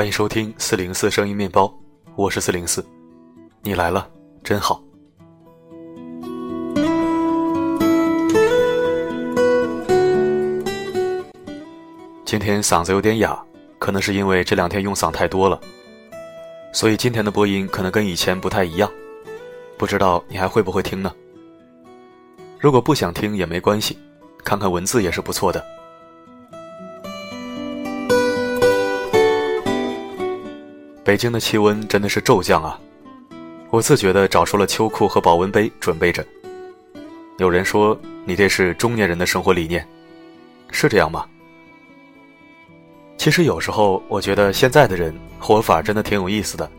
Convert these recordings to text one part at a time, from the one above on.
欢迎收听四零四声音面包，我是四零四，你来了，真好。今天嗓子有点哑，可能是因为这两天用嗓太多了，所以今天的播音可能跟以前不太一样，不知道你还会不会听呢？如果不想听也没关系，看看文字也是不错的。北京的气温真的是骤降啊！我自觉地找出了秋裤和保温杯准备着。有人说你这是中年人的生活理念，是这样吗？其实有时候我觉得现在的人活法真的挺有意思的。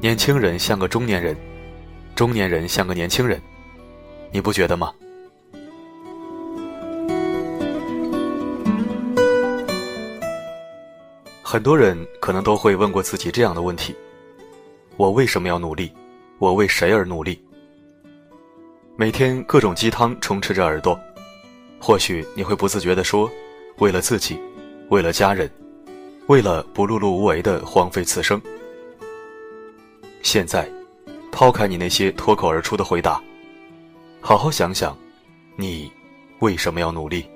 年轻人像个中年人，中年人像个年轻人，你不觉得吗？很多人可能都会问过自己这样的问题：我为什么要努力？我为谁而努力？每天各种鸡汤充斥着耳朵，或许你会不自觉地说：为了自己，为了家人，为了不碌碌无为的荒废此生。现在，抛开你那些脱口而出的回答，好好想想，你为什么要努力？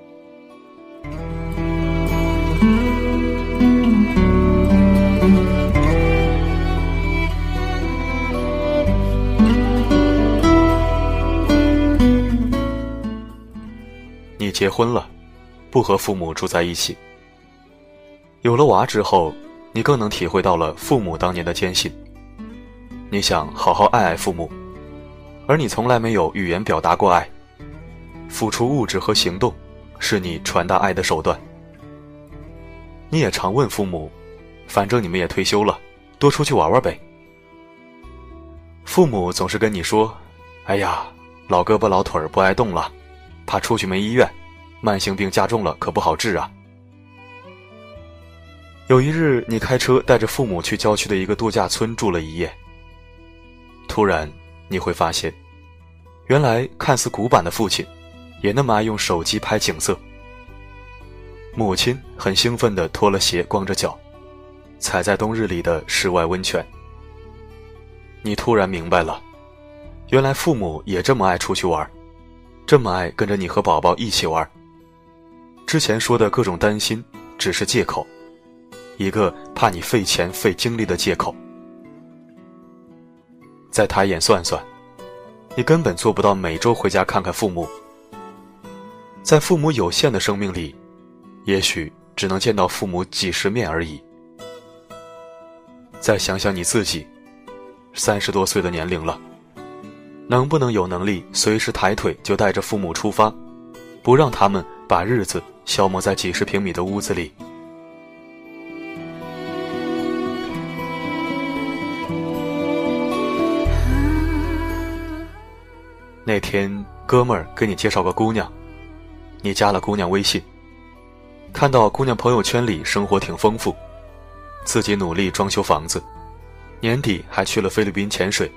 结婚了，不和父母住在一起。有了娃之后，你更能体会到了父母当年的艰辛。你想好好爱爱父母，而你从来没有语言表达过爱，付出物质和行动，是你传达爱的手段。你也常问父母，反正你们也退休了，多出去玩玩呗。父母总是跟你说：“哎呀，老胳膊老腿儿不爱动了。”怕出去没医院，慢性病加重了可不好治啊。有一日，你开车带着父母去郊区的一个度假村住了一夜。突然，你会发现，原来看似古板的父亲，也那么爱用手机拍景色。母亲很兴奋地脱了鞋，光着脚，踩在冬日里的室外温泉。你突然明白了，原来父母也这么爱出去玩。这么爱跟着你和宝宝一起玩，之前说的各种担心只是借口，一个怕你费钱费精力的借口。再抬眼算算，你根本做不到每周回家看看父母。在父母有限的生命里，也许只能见到父母几十面而已。再想想你自己，三十多岁的年龄了。能不能有能力随时抬腿就带着父母出发，不让他们把日子消磨在几十平米的屋子里？那天哥们儿给你介绍个姑娘，你加了姑娘微信，看到姑娘朋友圈里生活挺丰富，自己努力装修房子，年底还去了菲律宾潜水。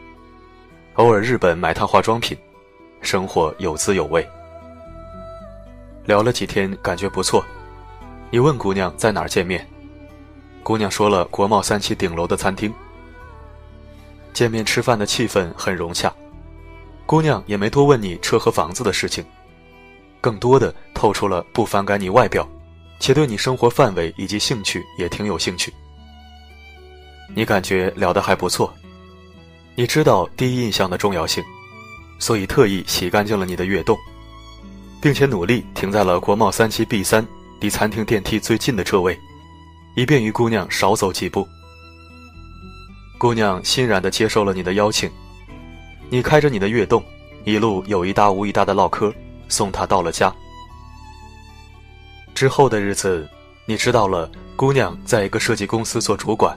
偶尔日本买趟化妆品，生活有滋有味。聊了几天，感觉不错。你问姑娘在哪儿见面，姑娘说了国贸三期顶楼的餐厅。见面吃饭的气氛很融洽，姑娘也没多问你车和房子的事情，更多的透出了不反感你外表，且对你生活范围以及兴趣也挺有兴趣。你感觉聊得还不错。你知道第一印象的重要性，所以特意洗干净了你的悦动，并且努力停在了国贸三期 B 三离餐厅电梯最近的车位，以便于姑娘少走几步。姑娘欣然地接受了你的邀请，你开着你的悦动，一路有一搭无一搭的唠嗑，送她到了家。之后的日子，你知道了姑娘在一个设计公司做主管，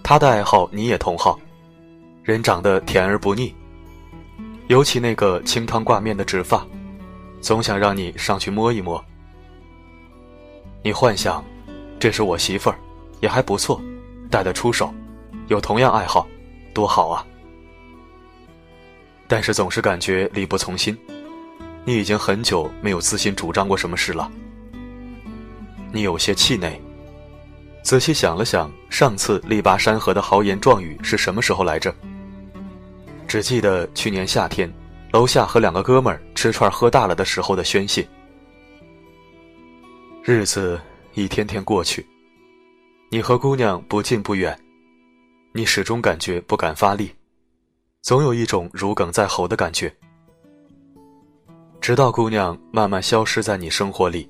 她的爱好你也同好。人长得甜而不腻，尤其那个清汤挂面的直发，总想让你上去摸一摸。你幻想，这是我媳妇儿，也还不错，带得出手，有同样爱好，多好啊！但是总是感觉力不从心，你已经很久没有自信主张过什么事了。你有些气馁，仔细想了想，上次力拔山河的豪言壮语是什么时候来着？只记得去年夏天，楼下和两个哥们儿吃串喝大了的时候的宣泄。日子一天天过去，你和姑娘不近不远，你始终感觉不敢发力，总有一种如鲠在喉的感觉。直到姑娘慢慢消失在你生活里。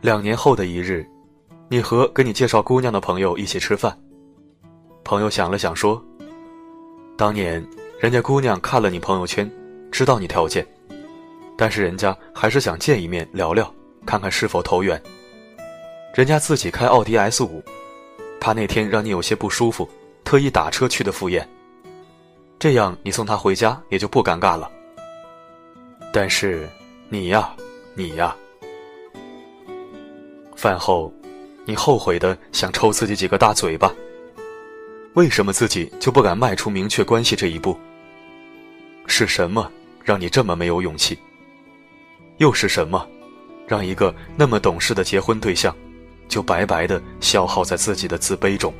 两年后的一日，你和给你介绍姑娘的朋友一起吃饭，朋友想了想说：“当年人家姑娘看了你朋友圈，知道你条件，但是人家还是想见一面聊聊，看看是否投缘。人家自己开奥迪 S 五，怕那天让你有些不舒服，特意打车去的赴宴。这样你送他回家也就不尴尬了。”但是，你呀，你呀，饭后，你后悔的想抽自己几个大嘴巴。为什么自己就不敢迈出明确关系这一步？是什么让你这么没有勇气？又是什么，让一个那么懂事的结婚对象，就白白的消耗在自己的自卑中？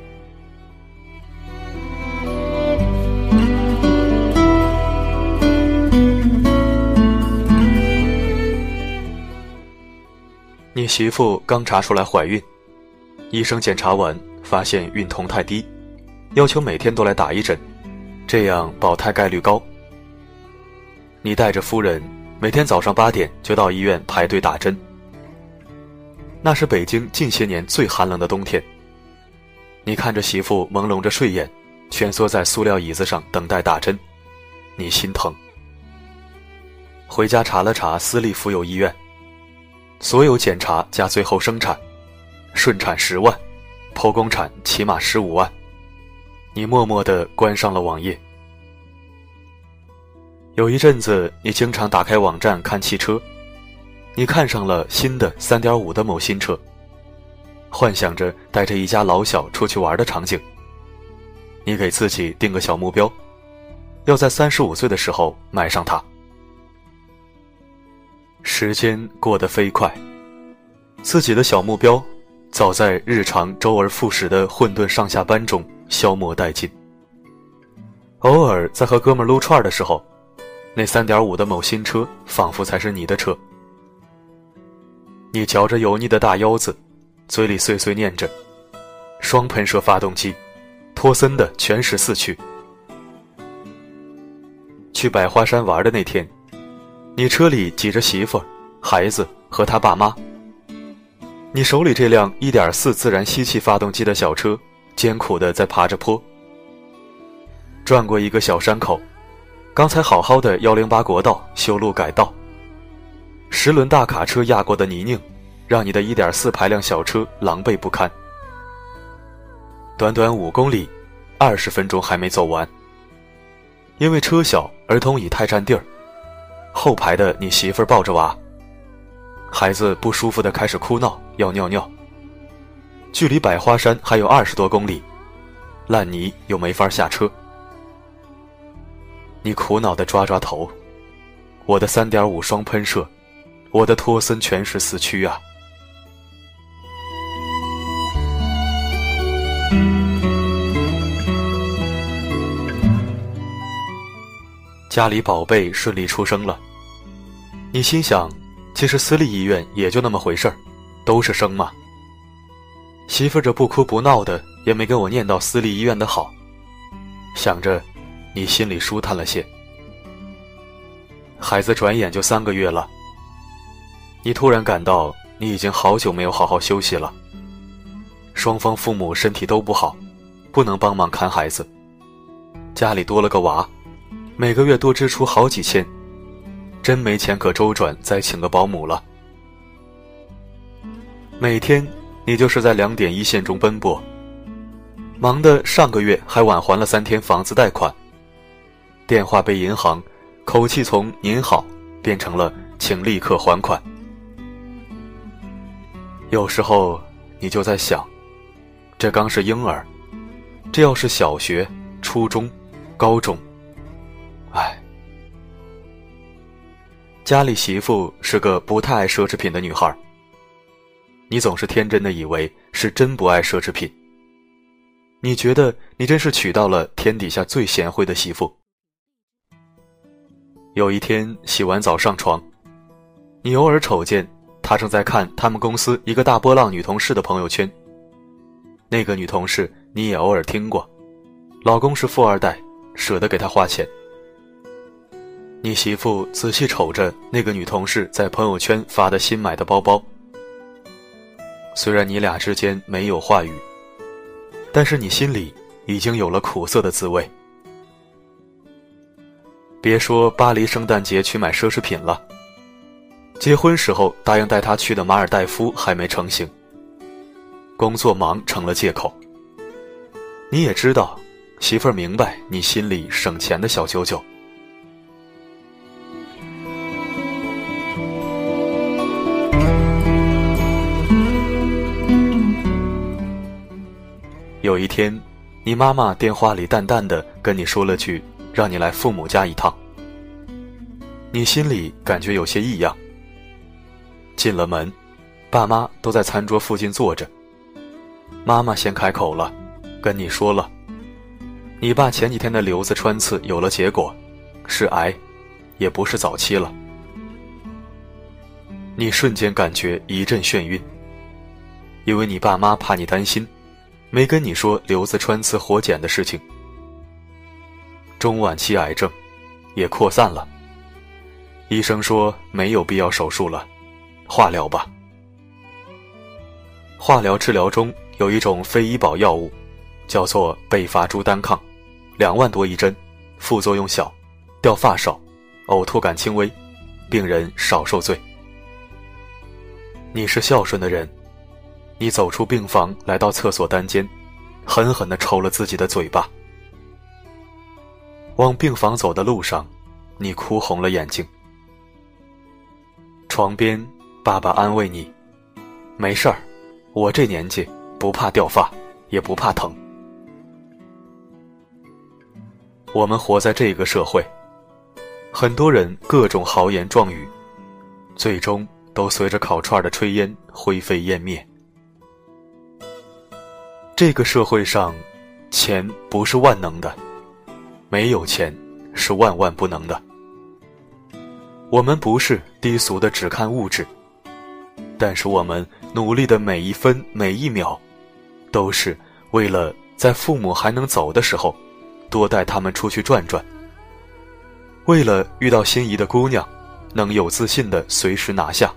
你媳妇刚查出来怀孕，医生检查完发现孕酮太低，要求每天都来打一针，这样保胎概率高。你带着夫人每天早上八点就到医院排队打针。那是北京近些年最寒冷的冬天。你看着媳妇朦胧着睡眼，蜷缩在塑料椅子上等待打针，你心疼。回家查了查私立妇幼医院。所有检查加最后生产，顺产十万，剖宫产起码十五万。你默默地关上了网页。有一阵子，你经常打开网站看汽车，你看上了新的三点五的某新车，幻想着带着一家老小出去玩的场景。你给自己定个小目标，要在三十五岁的时候买上它。时间过得飞快，自己的小目标，早在日常周而复始的混沌上下班中消磨殆尽。偶尔在和哥们撸串的时候，那三点五的某新车仿佛才是你的车。你嚼着油腻的大腰子，嘴里碎碎念着：“双喷射发动机，托森的全时四驱。”去百花山玩的那天。你车里挤着媳妇、孩子和他爸妈。你手里这辆1.4自然吸气发动机的小车，艰苦的在爬着坡。转过一个小山口，刚才好好的108国道修路改道。十轮大卡车压过的泥泞，让你的1.4排量小车狼狈不堪。短短五公里，二十分钟还没走完。因为车小，儿童椅太占地儿。后排的你媳妇抱着娃，孩子不舒服的开始哭闹，要尿尿。距离百花山还有二十多公里，烂泥又没法下车。你苦恼的抓抓头，我的三点五双喷射，我的托森全时四驱啊！家里宝贝顺利出生了，你心想，其实私立医院也就那么回事儿，都是生嘛。媳妇这不哭不闹的，也没跟我念叨私立医院的好，想着，你心里舒坦了些。孩子转眼就三个月了，你突然感到你已经好久没有好好休息了。双方父母身体都不好，不能帮忙看孩子，家里多了个娃。每个月多支出好几千，真没钱可周转，再请个保姆了。每天你就是在两点一线中奔波，忙的上个月还晚还了三天房子贷款。电话被银行口气从“您好”变成了“请立刻还款”。有时候你就在想，这刚是婴儿，这要是小学、初中、高中。哎，家里媳妇是个不太爱奢侈品的女孩。你总是天真的以为是真不爱奢侈品。你觉得你真是娶到了天底下最贤惠的媳妇。有一天洗完澡上床，你偶尔瞅见他正在看他们公司一个大波浪女同事的朋友圈。那个女同事你也偶尔听过，老公是富二代，舍得给她花钱。你媳妇仔细瞅着那个女同事在朋友圈发的新买的包包。虽然你俩之间没有话语，但是你心里已经有了苦涩的滋味。别说巴黎圣诞节去买奢侈品了，结婚时候答应带他去的马尔代夫还没成型。工作忙成了借口。你也知道，媳妇儿明白你心里省钱的小九九。有一天，你妈妈电话里淡淡的跟你说了句：“让你来父母家一趟。”你心里感觉有些异样。进了门，爸妈都在餐桌附近坐着。妈妈先开口了，跟你说了：“你爸前几天的瘤子穿刺有了结果，是癌，也不是早期了。”你瞬间感觉一阵眩晕，因为你爸妈怕你担心。没跟你说瘤子穿刺活检的事情，中晚期癌症，也扩散了。医生说没有必要手术了，化疗吧。化疗治疗中有一种非医保药物，叫做贝伐珠单抗，两万多一针，副作用小，掉发少，呕吐感轻微，病人少受罪。你是孝顺的人。你走出病房，来到厕所单间，狠狠地抽了自己的嘴巴。往病房走的路上，你哭红了眼睛。床边，爸爸安慰你：“没事儿，我这年纪不怕掉发，也不怕疼。”我们活在这个社会，很多人各种豪言壮语，最终都随着烤串的炊烟灰飞烟灭。这个社会上，钱不是万能的，没有钱是万万不能的。我们不是低俗的只看物质，但是我们努力的每一分每一秒，都是为了在父母还能走的时候，多带他们出去转转；为了遇到心仪的姑娘，能有自信的随时拿下；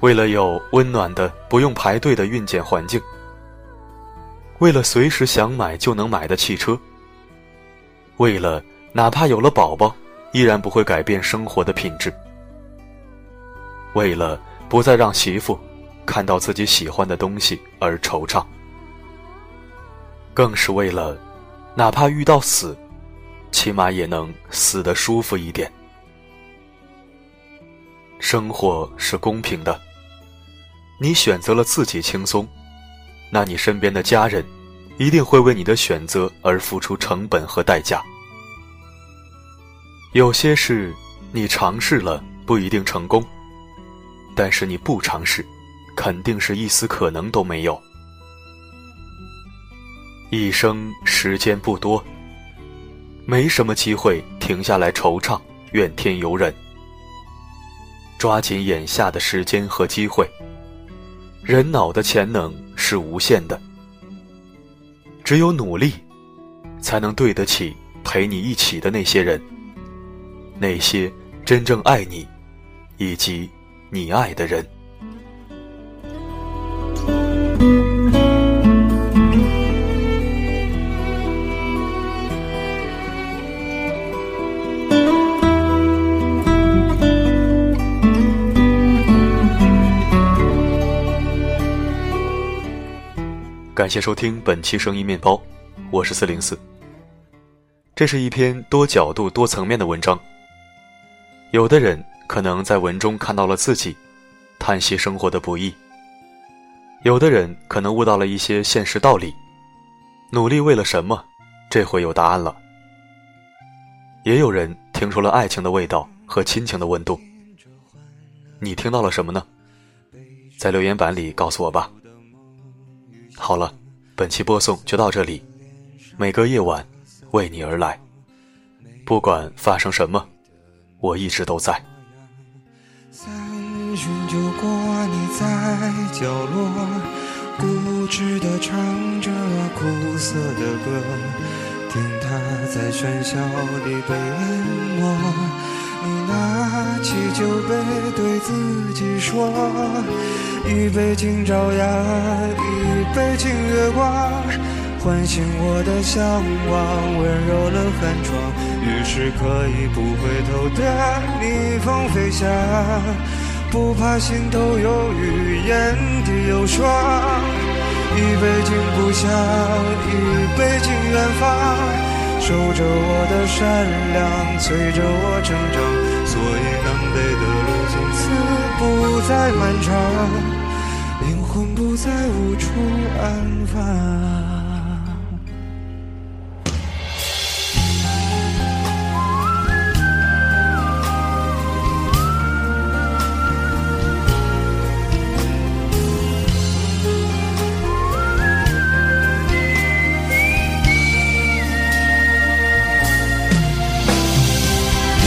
为了有温暖的不用排队的孕检环境。为了随时想买就能买的汽车，为了哪怕有了宝宝，依然不会改变生活的品质，为了不再让媳妇看到自己喜欢的东西而惆怅，更是为了哪怕遇到死，起码也能死得舒服一点。生活是公平的，你选择了自己轻松。那你身边的家人，一定会为你的选择而付出成本和代价。有些事，你尝试了不一定成功，但是你不尝试，肯定是一丝可能都没有。一生时间不多，没什么机会停下来惆怅、怨天尤人。抓紧眼下的时间和机会。人脑的潜能是无限的，只有努力，才能对得起陪你一起的那些人，那些真正爱你，以及你爱的人。感谢收听本期声音面包，我是四零四。这是一篇多角度、多层面的文章。有的人可能在文中看到了自己，叹息生活的不易；有的人可能悟到了一些现实道理，努力为了什么？这回有答案了。也有人听出了爱情的味道和亲情的温度。你听到了什么呢？在留言板里告诉我吧。好了，本期播送就到这里。每个夜晚，为你而来。不管发生什么，我一直都在。三巡酒过，你在角落，固执地唱着苦涩的歌，听它在喧嚣里被淹没。酒杯，对自己说：一杯敬朝阳，一杯敬月光，唤醒我的向往，温柔了寒窗。于是可以不回头的逆风飞翔，不怕心头有雨，眼底有霜。一杯敬故乡，一杯敬远方。守着我的善良，催着我成长，所以南累的路从此不再漫长，灵魂不再无处安放。